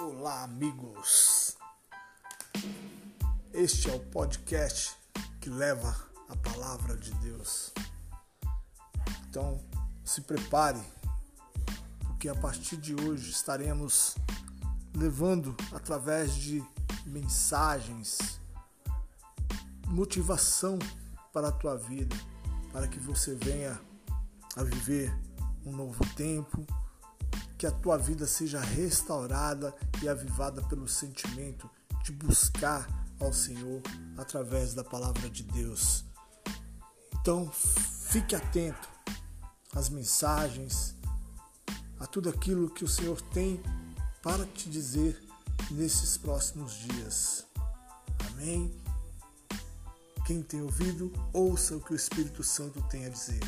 Olá, amigos! Este é o podcast que leva a palavra de Deus. Então, se prepare, porque a partir de hoje estaremos levando através de mensagens, motivação para a tua vida, para que você venha a viver um novo tempo, que a tua vida seja restaurada e avivada pelo sentimento de buscar ao Senhor através da palavra de Deus. Então, fique atento às mensagens, a tudo aquilo que o Senhor tem para te dizer nesses próximos dias. Amém? Quem tem ouvido, ouça o que o Espírito Santo tem a dizer.